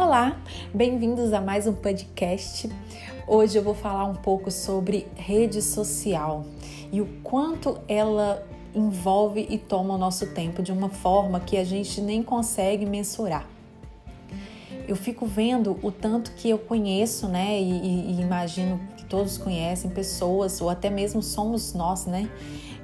Olá, bem-vindos a mais um podcast. Hoje eu vou falar um pouco sobre rede social e o quanto ela envolve e toma o nosso tempo de uma forma que a gente nem consegue mensurar. Eu fico vendo o tanto que eu conheço, né, e, e imagino que todos conhecem pessoas, ou até mesmo somos nós, né,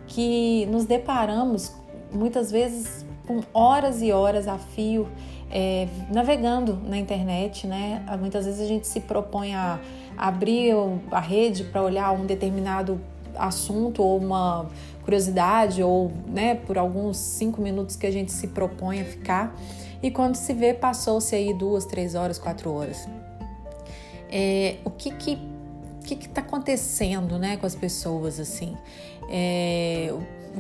que nos deparamos muitas vezes com horas e horas a fio é, navegando na internet, né? Muitas vezes a gente se propõe a abrir a rede para olhar um determinado assunto ou uma curiosidade ou, né, por alguns cinco minutos que a gente se propõe a ficar e quando se vê passou-se aí duas, três horas, quatro horas. É, o que que o que está acontecendo, né, com as pessoas assim? É,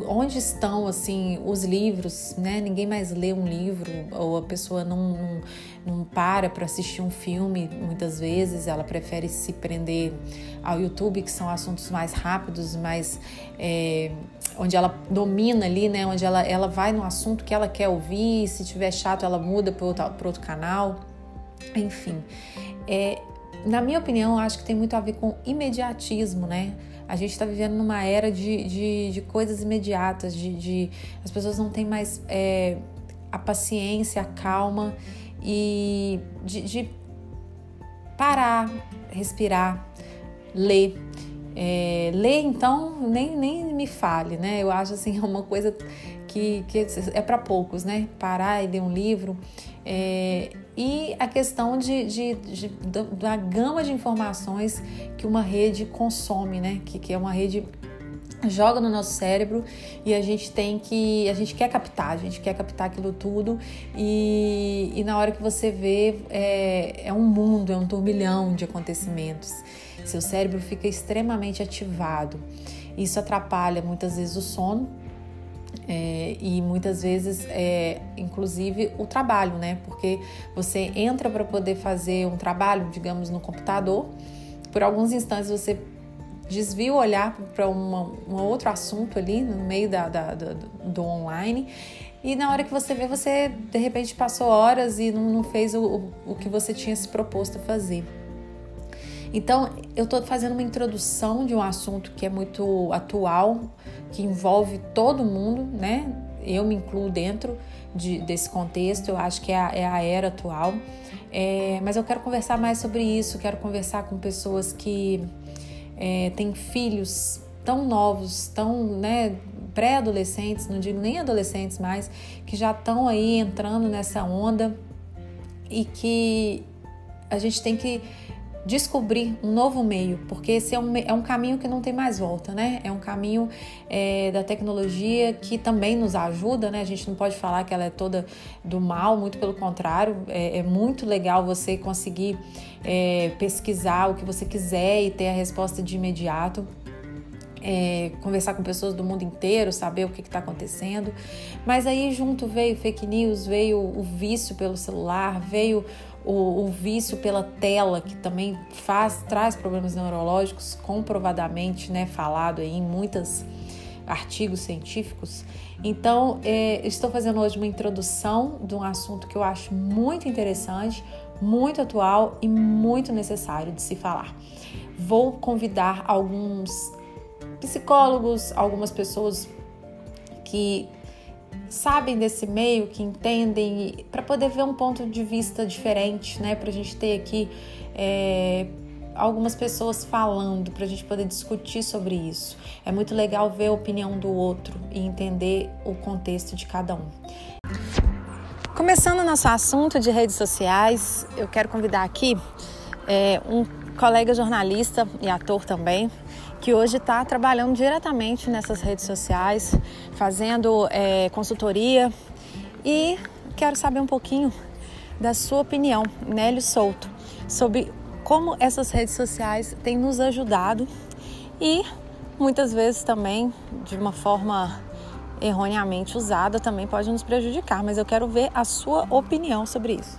onde estão assim os livros, né? Ninguém mais lê um livro ou a pessoa não, não, não para para assistir um filme. Muitas vezes ela prefere se prender ao YouTube, que são assuntos mais rápidos, mais é, onde ela domina ali, né? Onde ela, ela vai no assunto que ela quer ouvir. Se tiver chato, ela muda para outro, outro canal. Enfim, é, na minha opinião, acho que tem muito a ver com imediatismo, né? A gente está vivendo numa era de, de, de coisas imediatas, de, de, as pessoas não têm mais é, a paciência, a calma e de, de parar, respirar, ler. É, ler, então, nem, nem me fale, né? Eu acho assim, é uma coisa que, que é para poucos, né? Parar e ler um livro. É, e a questão de, de, de, da gama de informações que uma rede consome, né? Que, que é uma rede joga no nosso cérebro e a gente tem que a gente quer captar a gente quer captar aquilo tudo e, e na hora que você vê é, é um mundo é um turbilhão de acontecimentos seu cérebro fica extremamente ativado isso atrapalha muitas vezes o sono é, e muitas vezes, é, inclusive, o trabalho, né? Porque você entra para poder fazer um trabalho, digamos, no computador, por alguns instantes você desvia o olhar para um outro assunto ali no meio da, da, da, do online e na hora que você vê, você de repente passou horas e não, não fez o, o que você tinha se proposto a fazer. Então, eu estou fazendo uma introdução de um assunto que é muito atual, que envolve todo mundo, né? Eu me incluo dentro de, desse contexto, eu acho que é a, é a era atual. É, mas eu quero conversar mais sobre isso, quero conversar com pessoas que é, têm filhos tão novos, tão né, pré-adolescentes, não digo nem adolescentes mais, que já estão aí entrando nessa onda e que a gente tem que descobrir um novo meio, porque esse é um, é um caminho que não tem mais volta, né? É um caminho é, da tecnologia que também nos ajuda, né? A gente não pode falar que ela é toda do mal, muito pelo contrário, é, é muito legal você conseguir é, pesquisar o que você quiser e ter a resposta de imediato. É, conversar com pessoas do mundo inteiro, saber o que está acontecendo. Mas aí junto veio fake news, veio o vício pelo celular, veio o, o, vício pela tela, que também faz, traz problemas neurológicos, comprovadamente né, falado em muitos artigos científicos. Então, é, estou fazendo hoje uma introdução de um assunto que eu acho muito interessante, muito atual e muito necessário de se falar. Vou convidar alguns psicólogos, algumas pessoas que sabem desse meio, que entendem, para poder ver um ponto de vista diferente, né? Para a gente ter aqui é, algumas pessoas falando, para a gente poder discutir sobre isso. É muito legal ver a opinião do outro e entender o contexto de cada um. Começando nosso assunto de redes sociais, eu quero convidar aqui é, um colega jornalista e ator também, que hoje está trabalhando diretamente nessas redes sociais, fazendo é, consultoria. E quero saber um pouquinho da sua opinião, Nélio Souto, sobre como essas redes sociais têm nos ajudado e muitas vezes também de uma forma erroneamente usada também pode nos prejudicar, mas eu quero ver a sua opinião sobre isso.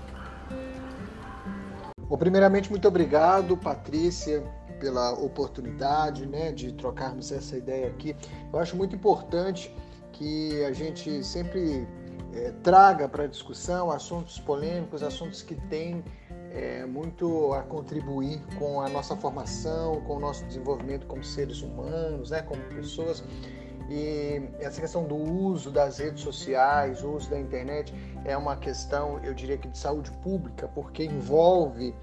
Bom, primeiramente, muito obrigado, Patrícia, pela oportunidade né, de trocarmos essa ideia aqui. Eu acho muito importante que a gente sempre é, traga para discussão assuntos polêmicos, assuntos que têm é, muito a contribuir com a nossa formação, com o nosso desenvolvimento como seres humanos, né, como pessoas. E essa questão do uso das redes sociais, o uso da internet, é uma questão, eu diria que de saúde pública, porque envolve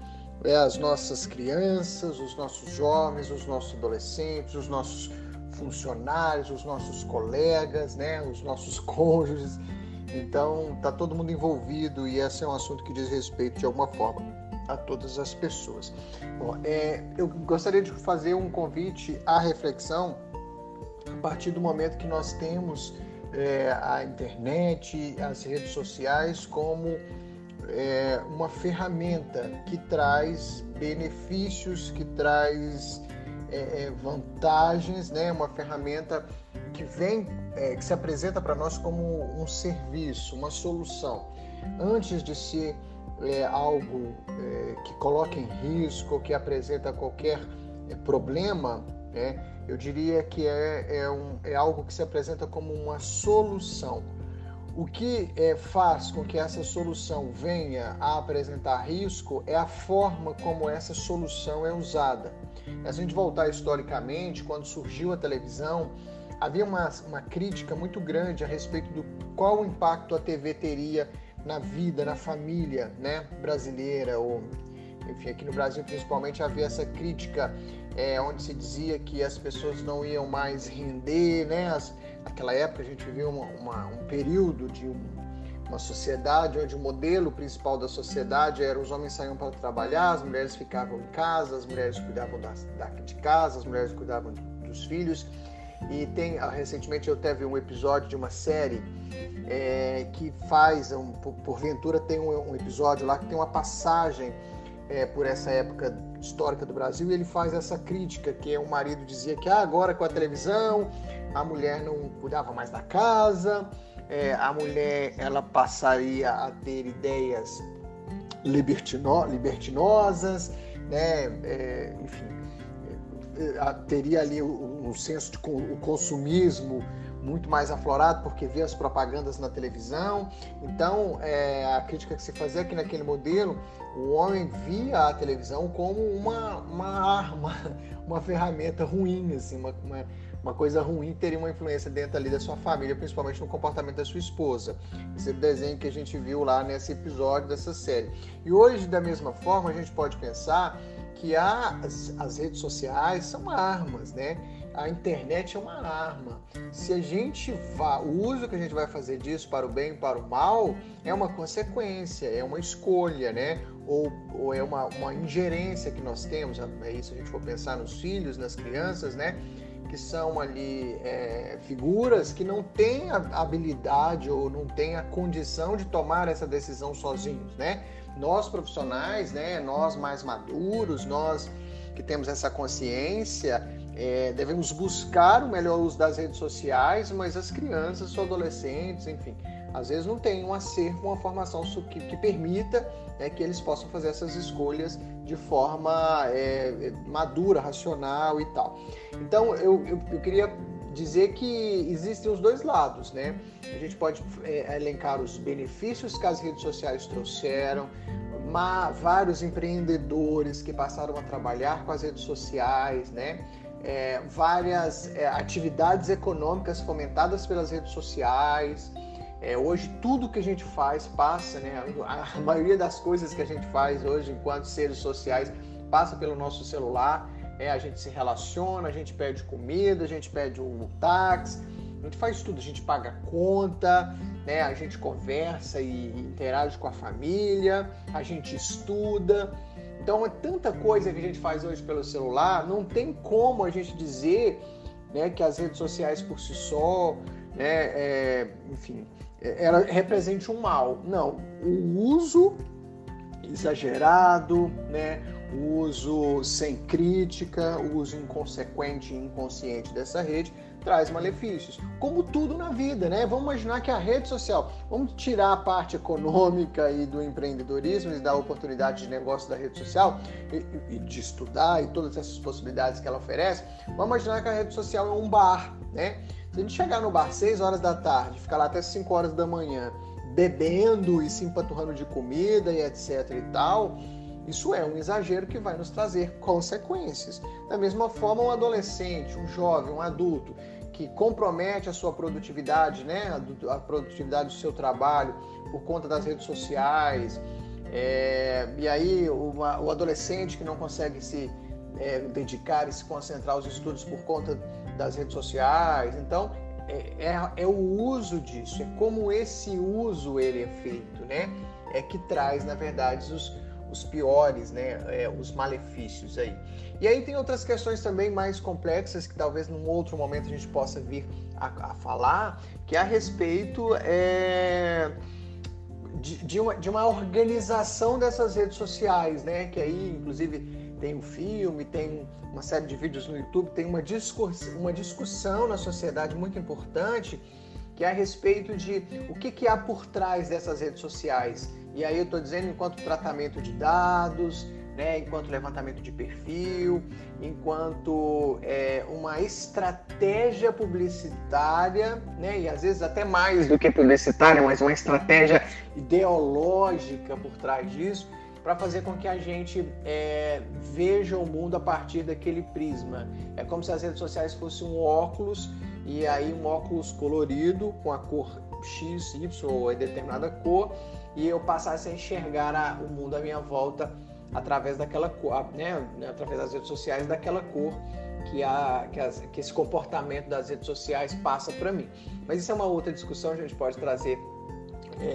é, as nossas crianças, os nossos jovens, os nossos adolescentes, os nossos funcionários, os nossos colegas, né, os nossos cônjuges. Então, está todo mundo envolvido e esse é um assunto que diz respeito de alguma forma a todas as pessoas. Bom, é, eu gostaria de fazer um convite à reflexão a partir do momento que nós temos é, a internet, as redes sociais como é, uma ferramenta que traz benefícios, que traz é, é vantagens, né? uma ferramenta que vem, é, que se apresenta para nós como um serviço, uma solução. Antes de ser é, algo é, que coloca em risco, que apresenta qualquer é, problema, né, eu diria que é, um, é algo que se apresenta como uma solução. O que é, faz com que essa solução venha a apresentar risco é a forma como essa solução é usada. Se a gente voltar historicamente, quando surgiu a televisão, havia uma, uma crítica muito grande a respeito do qual impacto a TV teria na vida, na família né, brasileira, ou enfim, aqui no Brasil principalmente havia essa crítica é, onde se dizia que as pessoas não iam mais render, né? As, naquela época a gente vivia uma, uma, um período de um, uma sociedade onde o modelo principal da sociedade era os homens saíam para trabalhar, as mulheres ficavam em casa, as mulheres cuidavam da, da de casa, as mulheres cuidavam dos filhos. E tem, ah, recentemente eu teve um episódio de uma série é, que faz, um, porventura tem um, um, episódio lá que tem uma passagem é, por essa época histórica do Brasil e ele faz essa crítica que é o marido dizia que ah, agora com a televisão a mulher não cuidava mais da casa, é, a mulher ela passaria a ter ideias libertino, libertinosas, né, é, enfim, é, teria ali um senso de o consumismo muito mais aflorado porque via as propagandas na televisão. Então, é, a crítica que se fazia aqui naquele modelo, o homem via a televisão como uma, uma arma, uma ferramenta ruim, assim, uma, uma, uma coisa ruim teria uma influência dentro ali da sua família, principalmente no comportamento da sua esposa. Esse é desenho que a gente viu lá nesse episódio dessa série. E hoje, da mesma forma, a gente pode pensar que as, as redes sociais são armas, né? A internet é uma arma. Se a gente vá, o uso que a gente vai fazer disso para o bem e para o mal é uma consequência, é uma escolha, né? Ou, ou é uma, uma ingerência que nós temos. É isso a gente for pensar nos filhos, nas crianças, né? Que são ali é, figuras que não têm a habilidade ou não têm a condição de tomar essa decisão sozinhos, né? Nós profissionais, né? Nós mais maduros, nós que temos essa consciência, é, devemos buscar o melhor uso das redes sociais, mas as crianças, os adolescentes, enfim, às vezes não tem um acervo, uma formação que, que permita né, que eles possam fazer essas escolhas de forma é, madura, racional e tal. Então, eu, eu, eu, queria dizer que existem os dois lados, né? A gente pode é, elencar os benefícios que as redes sociais trouxeram, vários empreendedores que passaram a trabalhar com as redes sociais, né? É, várias é, atividades econômicas fomentadas pelas redes sociais, é, hoje tudo que a gente faz passa, né? A maioria das coisas que a gente faz hoje enquanto seres sociais passa pelo nosso celular. É, a gente se relaciona, a gente pede comida, a gente pede um táxi, a gente faz tudo, a gente paga conta, né? A gente conversa e interage com a família, a gente estuda. Então é tanta coisa que a gente faz hoje pelo celular, não tem como a gente dizer né, que as redes sociais por si só, né, é, enfim, ela represente um mal. Não, o uso exagerado, né? o uso sem crítica, o uso inconsequente e inconsciente dessa rede traz malefícios. Como tudo na vida, né? Vamos imaginar que a rede social, vamos tirar a parte econômica e do empreendedorismo e da oportunidade de negócio da rede social e, e de estudar e todas essas possibilidades que ela oferece. Vamos imaginar que a rede social é um bar, né? Se a gente chegar no bar 6 horas da tarde, ficar lá até 5 horas da manhã, bebendo e se empanturrando de comida e etc e tal, isso é um exagero que vai nos trazer consequências. Da mesma forma, um adolescente, um jovem, um adulto que compromete a sua produtividade, né, a, produtividade do seu trabalho por conta das redes sociais, é, e aí uma, o adolescente que não consegue se é, dedicar e se concentrar aos estudos por conta das redes sociais, então é, é, é, o uso disso, é como esse uso ele é feito, né? É que traz, na verdade, os, os piores, né? É, os malefícios aí. E aí tem outras questões também mais complexas que talvez num outro momento a gente possa vir a, a falar, que é a respeito é, de, de, uma, de uma organização dessas redes sociais, né? Que aí, inclusive, tem um filme, tem uma série de vídeos no YouTube, tem uma, uma discussão na sociedade muito importante que é a respeito de o que, que há por trás dessas redes sociais. E aí eu estou dizendo enquanto tratamento de dados, né, enquanto levantamento de perfil, enquanto é, uma estratégia publicitária, né, e às vezes até mais do que publicitária, mas uma estratégia ideológica por trás disso, para fazer com que a gente é, veja o mundo a partir daquele prisma. É como se as redes sociais fossem um óculos e aí um óculos colorido com a cor X, Y ou determinada cor e eu passasse a enxergar a, o mundo à minha volta através daquela cor, né, através das redes sociais daquela cor que, a, que, as, que esse comportamento das redes sociais passa para mim. Mas isso é uma outra discussão, a gente pode trazer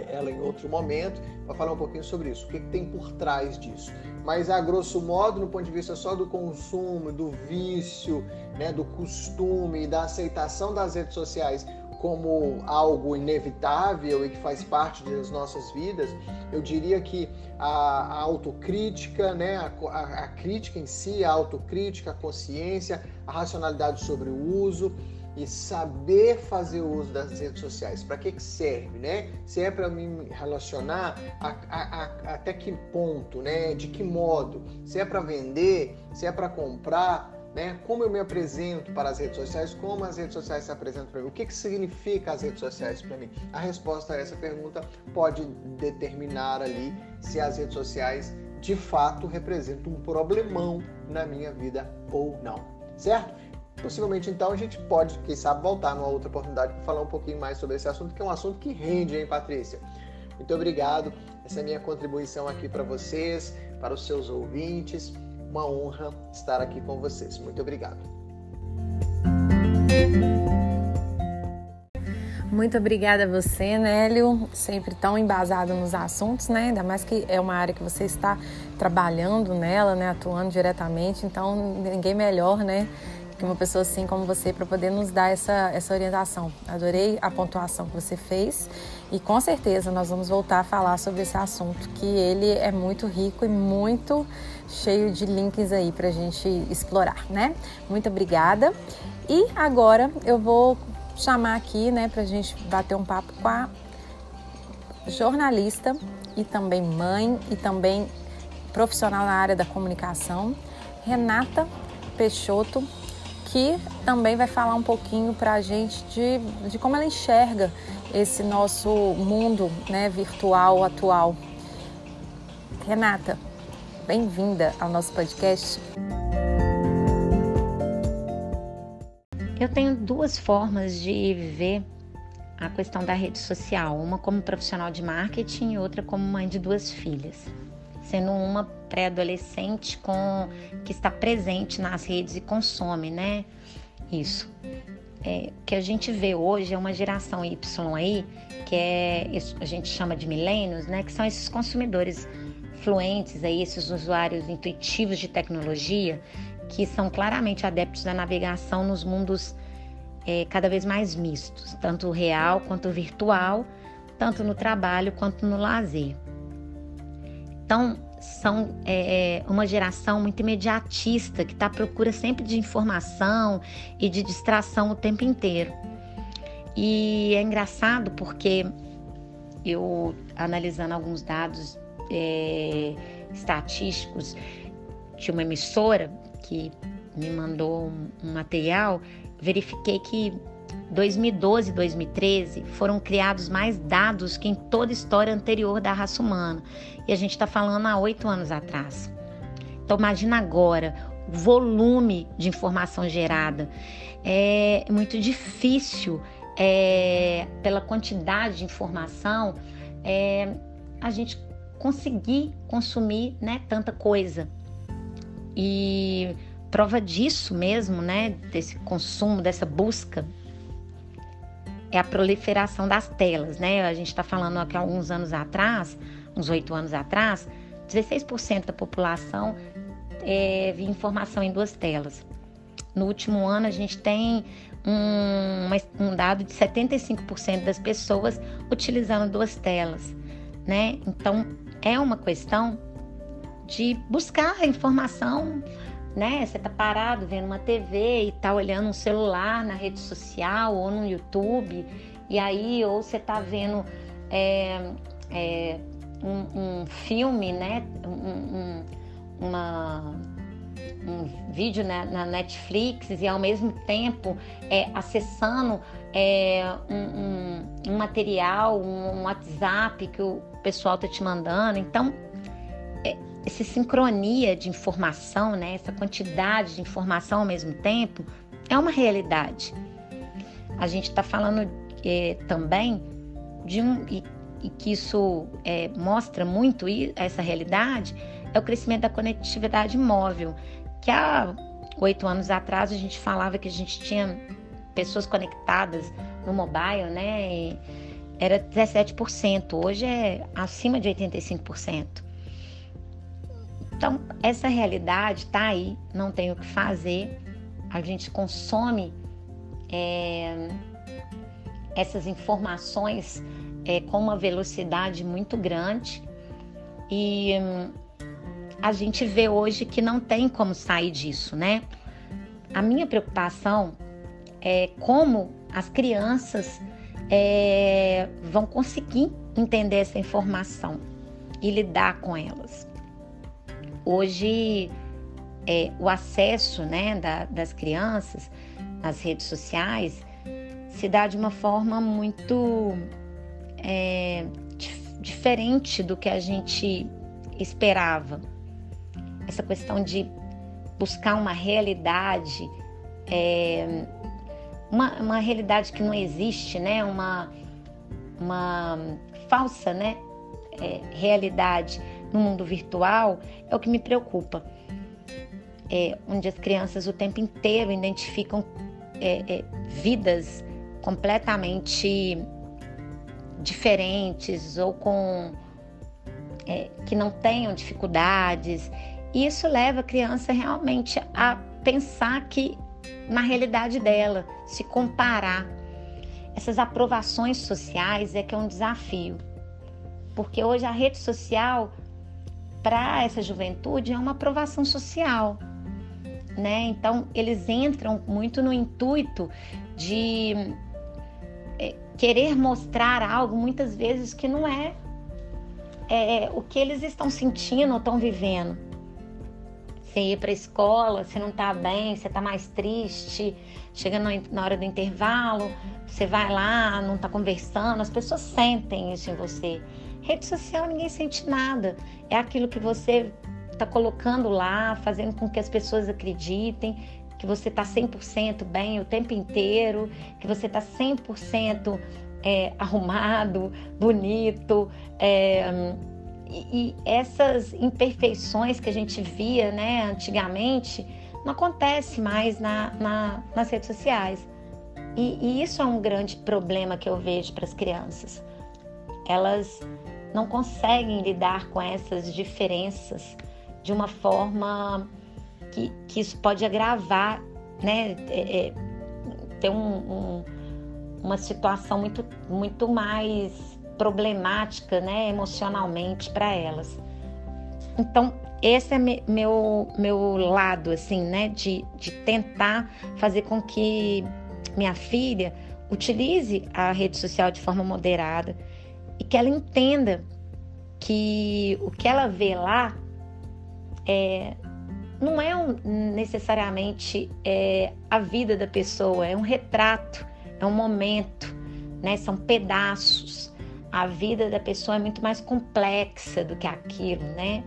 ela em outro momento para falar um pouquinho sobre isso, o que, que, tem por trás disso. Mas a grosso modo, no ponto de vista só do consumo, do vício, né, do costume, da aceitação das redes sociais como algo inevitável e que faz parte das nossas vidas, eu diria que a, a autocrítica, né, a, a, a crítica em si, a autocrítica, a consciência, a racionalidade sobre o uso, e saber fazer uso das redes sociais. Para que, que serve, né? Se é para me relacionar, a, a, a, até que ponto, né? De que modo? Se é para vender, se é para comprar, né? Como eu me apresento para as redes sociais? Como as redes sociais se apresentam para mim? O que, que significa as redes sociais para mim? A resposta a essa pergunta pode determinar ali se as redes sociais de fato representam um problemão na minha vida ou não, certo? Possivelmente, então, a gente pode, quem sabe, voltar numa outra oportunidade para falar um pouquinho mais sobre esse assunto, que é um assunto que rende, hein, Patrícia? Muito obrigado. Essa é a minha contribuição aqui para vocês, para os seus ouvintes. Uma honra estar aqui com vocês. Muito obrigado. Muito obrigada a você, Nélio, sempre tão embasado nos assuntos, né? Ainda mais que é uma área que você está trabalhando nela, né? Atuando diretamente, então ninguém melhor, né? Que uma pessoa assim como você para poder nos dar essa, essa orientação. Adorei a pontuação que você fez e com certeza nós vamos voltar a falar sobre esse assunto, que ele é muito rico e muito cheio de links aí para a gente explorar, né? Muito obrigada. E agora eu vou chamar aqui, né, para a gente bater um papo com a jornalista e também mãe e também profissional na área da comunicação, Renata Peixoto, que também vai falar um pouquinho para a gente de, de como ela enxerga esse nosso mundo né, virtual atual. Renata, bem-vinda ao nosso podcast. Eu tenho duas formas de viver a questão da rede social, uma como profissional de marketing e outra como mãe de duas filhas sendo uma pré-adolescente com que está presente nas redes e consome, né? Isso. É, que a gente vê hoje é uma geração Y aí, que é a gente chama de milênios, né? Que são esses consumidores fluentes aí, esses usuários intuitivos de tecnologia, que são claramente adeptos da navegação nos mundos é, cada vez mais mistos, tanto real quanto virtual, tanto no trabalho quanto no lazer. Então, são é, é, uma geração muito imediatista, que está à procura sempre de informação e de distração o tempo inteiro. E é engraçado porque eu, analisando alguns dados é, estatísticos de uma emissora que me mandou um, um material, verifiquei que 2012 e 2013 foram criados mais dados que em toda a história anterior da raça humana. E a gente está falando há oito anos atrás. Então, imagina agora o volume de informação gerada. É muito difícil, é, pela quantidade de informação, é, a gente conseguir consumir né, tanta coisa. E prova disso mesmo, né, desse consumo, dessa busca é a proliferação das telas, né? A gente está falando aqui alguns anos atrás, uns oito anos atrás, 16% da população é, via informação em duas telas. No último ano, a gente tem um, um dado de 75% das pessoas utilizando duas telas, né? Então, é uma questão de buscar a informação né? Você tá parado vendo uma TV e tá olhando um celular na rede social ou no YouTube, e aí, ou você tá vendo é, é, um, um, filme, né? Um, um, uma, um vídeo na, na, Netflix e ao mesmo tempo é, acessando é, um, um, material, um, WhatsApp que o pessoal tá te mandando. Então, essa sincronia de informação, né, essa quantidade de informação ao mesmo tempo, é uma realidade. A gente está falando é, também de um e, e que isso é, mostra muito essa realidade é o crescimento da conectividade móvel, que há oito anos atrás a gente falava que a gente tinha pessoas conectadas no mobile, né? era 17%, hoje é acima de 85%. Então, essa realidade está aí, não tem o que fazer. A gente consome é, essas informações é, com uma velocidade muito grande e hum, a gente vê hoje que não tem como sair disso, né? A minha preocupação é como as crianças é, vão conseguir entender essa informação e lidar com elas. Hoje, é, o acesso né, da, das crianças às redes sociais se dá de uma forma muito é, dif diferente do que a gente esperava. Essa questão de buscar uma realidade, é, uma, uma realidade que não existe, né? uma, uma falsa né? É, realidade no mundo virtual é o que me preocupa. É, onde as crianças o tempo inteiro identificam é, é, vidas completamente diferentes ou com é, que não tenham dificuldades. E isso leva a criança realmente a pensar que na realidade dela, se comparar. Essas aprovações sociais é que é um desafio. Porque hoje a rede social para essa juventude é uma aprovação social. Né? Então, eles entram muito no intuito de é, querer mostrar algo muitas vezes que não é, é o que eles estão sentindo ou estão vivendo. Você ir para a escola, você não está bem, você está mais triste, chega na hora do intervalo, você vai lá, não está conversando, as pessoas sentem isso em você. Rede social ninguém sente nada. É aquilo que você está colocando lá, fazendo com que as pessoas acreditem que você está 100% bem o tempo inteiro, que você está 100% é, arrumado, bonito. É, e, essas imperfeições que a gente via né, antigamente não acontece mais na, na, nas redes sociais. E, e isso é um grande problema que eu vejo para as crianças. Elas não conseguem lidar com essas diferenças de uma forma que, que isso pode agravar, né? É, é, ter um, um, uma situação muito, muito mais problemática, né? Emocionalmente para elas. Então, esse é meu, meu lado, assim, né? De, de tentar fazer com que minha filha utilize a rede social de forma moderada, e que ela entenda que o que ela vê lá é, não é um, necessariamente é, a vida da pessoa, é um retrato é um momento, né? São pedaços. A vida da pessoa é muito mais complexa do que aquilo, né?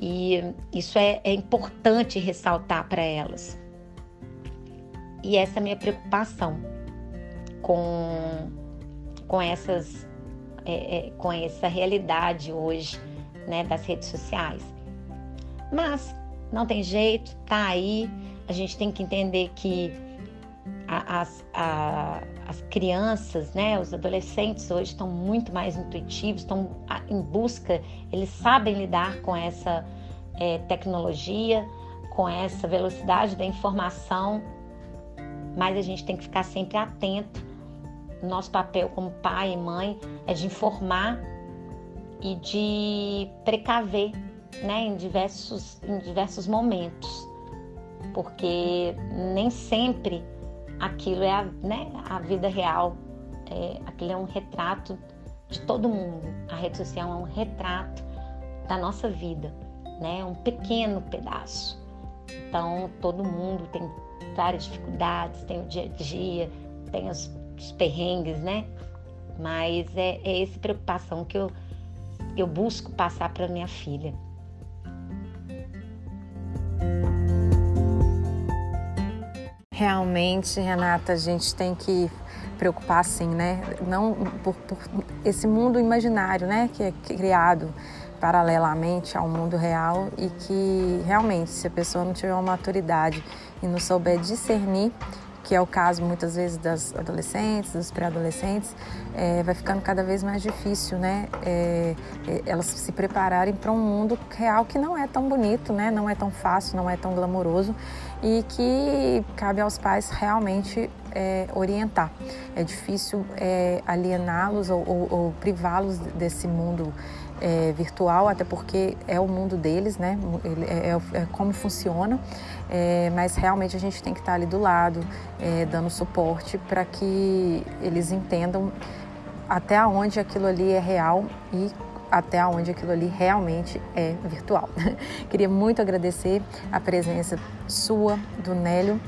E isso é, é importante ressaltar para elas. E essa é a minha preocupação com, com essas é, é, com essa realidade hoje né, das redes sociais. Mas não tem jeito, tá aí. A gente tem que entender que a, as, a, as crianças, né, os adolescentes hoje estão muito mais intuitivos, estão em busca, eles sabem lidar com essa é, tecnologia, com essa velocidade da informação, mas a gente tem que ficar sempre atento. Nosso papel como pai e mãe é de informar e de precaver né, em, diversos, em diversos momentos, porque nem sempre aquilo é a, né, a vida real, é, aquilo é um retrato de todo mundo. A rede social é um retrato da nossa vida, né, um pequeno pedaço. Então, todo mundo tem várias dificuldades, tem o dia a dia, tem os, os perrengues, né? Mas é, é essa preocupação que eu, eu busco passar para minha filha. Realmente, Renata, a gente tem que preocupar sim, né? Não por, por, esse mundo imaginário, né, que é criado paralelamente ao mundo real e que realmente, se a pessoa não tiver uma maturidade e não souber discernir que é o caso muitas vezes das adolescentes, dos pré-adolescentes, é, vai ficando cada vez mais difícil, né? É, é, elas se prepararem para um mundo real que não é tão bonito, né? Não é tão fácil, não é tão glamouroso e que cabe aos pais realmente é, orientar. É difícil é, aliená-los ou, ou, ou privá-los desse mundo é, virtual, até porque é o mundo deles, né? É, é, é como funciona, é, mas realmente a gente tem que estar ali do lado, é, dando suporte para que eles entendam até onde aquilo ali é real e até onde aquilo ali realmente é virtual. Queria muito agradecer a presença sua, do Nélio,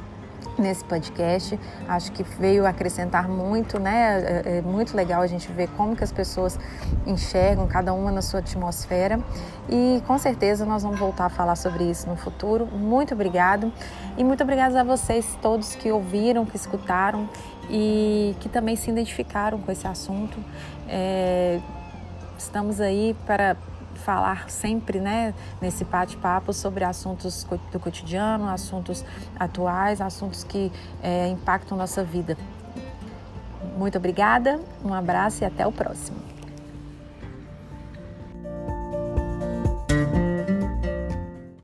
nesse podcast. Acho que veio acrescentar muito, né? É, é muito legal a gente ver como que as pessoas enxergam cada uma na sua atmosfera e com certeza nós vamos voltar a falar sobre isso no futuro. Muito obrigado e muito obrigada a vocês todos que ouviram, que escutaram e que também se identificaram com esse assunto. É, estamos aí para falar sempre, né, nesse bate-papo sobre assuntos do cotidiano, assuntos atuais, assuntos que é, impactam nossa vida. Muito obrigada, um abraço e até o próximo.